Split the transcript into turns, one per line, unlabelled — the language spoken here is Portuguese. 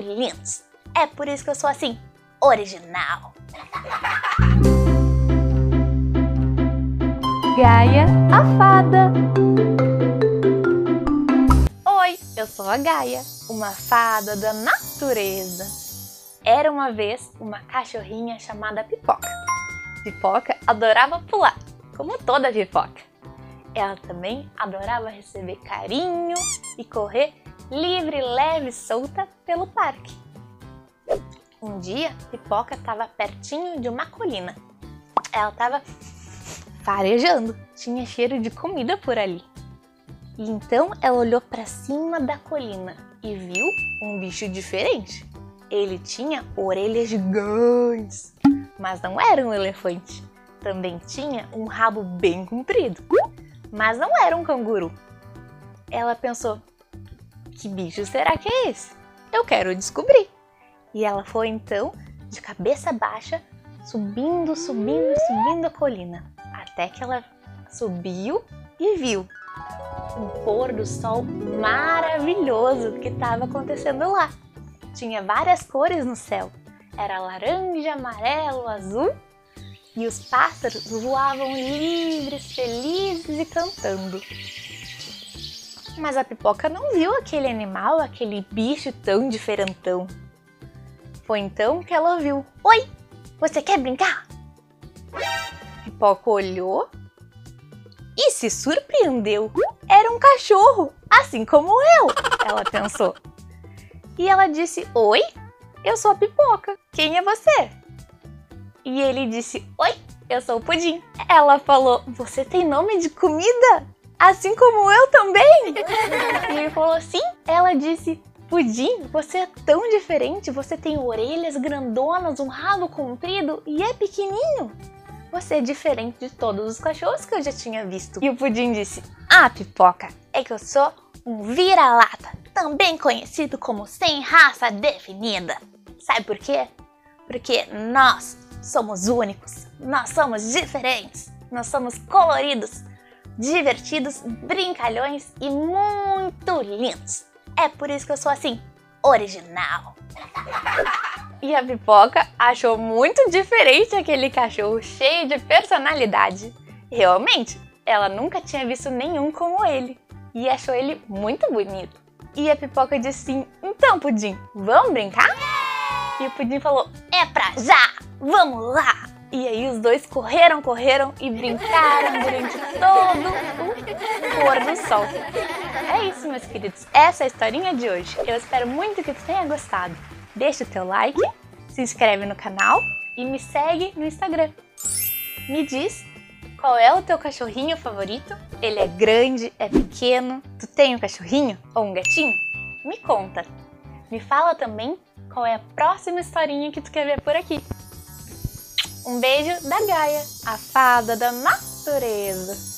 lindos. É por isso que eu sou assim, original.
Gaia, a fada.
Oi, eu sou a Gaia, uma fada da natureza. Era uma vez uma cachorrinha chamada Pipoca. Pipoca adorava pular, como toda pipoca. Ela também adorava receber carinho e correr livre, leve e solta pelo parque. Um dia, Pipoca estava pertinho de uma colina. Ela estava farejando, tinha cheiro de comida por ali. E então ela olhou para cima da colina e viu um bicho diferente. Ele tinha orelhas gigantes, mas não era um elefante. Também tinha um rabo bem comprido, mas não era um canguru. Ela pensou: que bicho será que é esse? Eu quero descobrir. E ela foi então, de cabeça baixa, subindo, subindo, subindo a colina até que ela subiu e viu um pôr do sol maravilhoso que estava acontecendo lá. Tinha várias cores no céu. Era laranja, amarelo, azul e os pássaros voavam livres, felizes e cantando. Mas a pipoca não viu aquele animal, aquele bicho tão diferentão. Foi então que ela ouviu: Oi, você quer brincar? Pipoca olhou e se surpreendeu. Era um cachorro, assim como eu, ela pensou. E ela disse: Oi, eu sou a Pipoca. Quem é você? E ele disse: Oi, eu sou o Pudim. Ela falou: Você tem nome de comida? Assim como eu também? e ele falou: Sim. Ela disse: Pudim, você é tão diferente. Você tem orelhas grandonas, um rabo comprido e é pequenininho. Você é diferente de todos os cachorros que eu já tinha visto. E o Pudim disse: Ah, pipoca, é que eu sou um vira-lata, também conhecido como sem raça definida. Sabe por quê? Porque nós somos únicos, nós somos diferentes, nós somos coloridos, divertidos, brincalhões e muito lindos. É por isso que eu sou assim, original. E a pipoca achou muito diferente aquele cachorro cheio de personalidade. Realmente, ela nunca tinha visto nenhum como ele e achou ele muito bonito. E a pipoca disse assim: Então, Pudim, vamos brincar? E o Pudim falou: É pra já! Vamos lá! E aí os dois correram, correram e brincaram durante todo o pôr do sol. É isso, meus queridos. Essa é a historinha de hoje. Eu espero muito que tu tenha gostado deixa o teu like, se inscreve no canal e me segue no Instagram. Me diz qual é o teu cachorrinho favorito? Ele é grande, é pequeno? Tu tem um cachorrinho ou um gatinho? Me conta. Me fala também qual é a próxima historinha que tu quer ver por aqui. Um beijo da Gaia, a fada da natureza.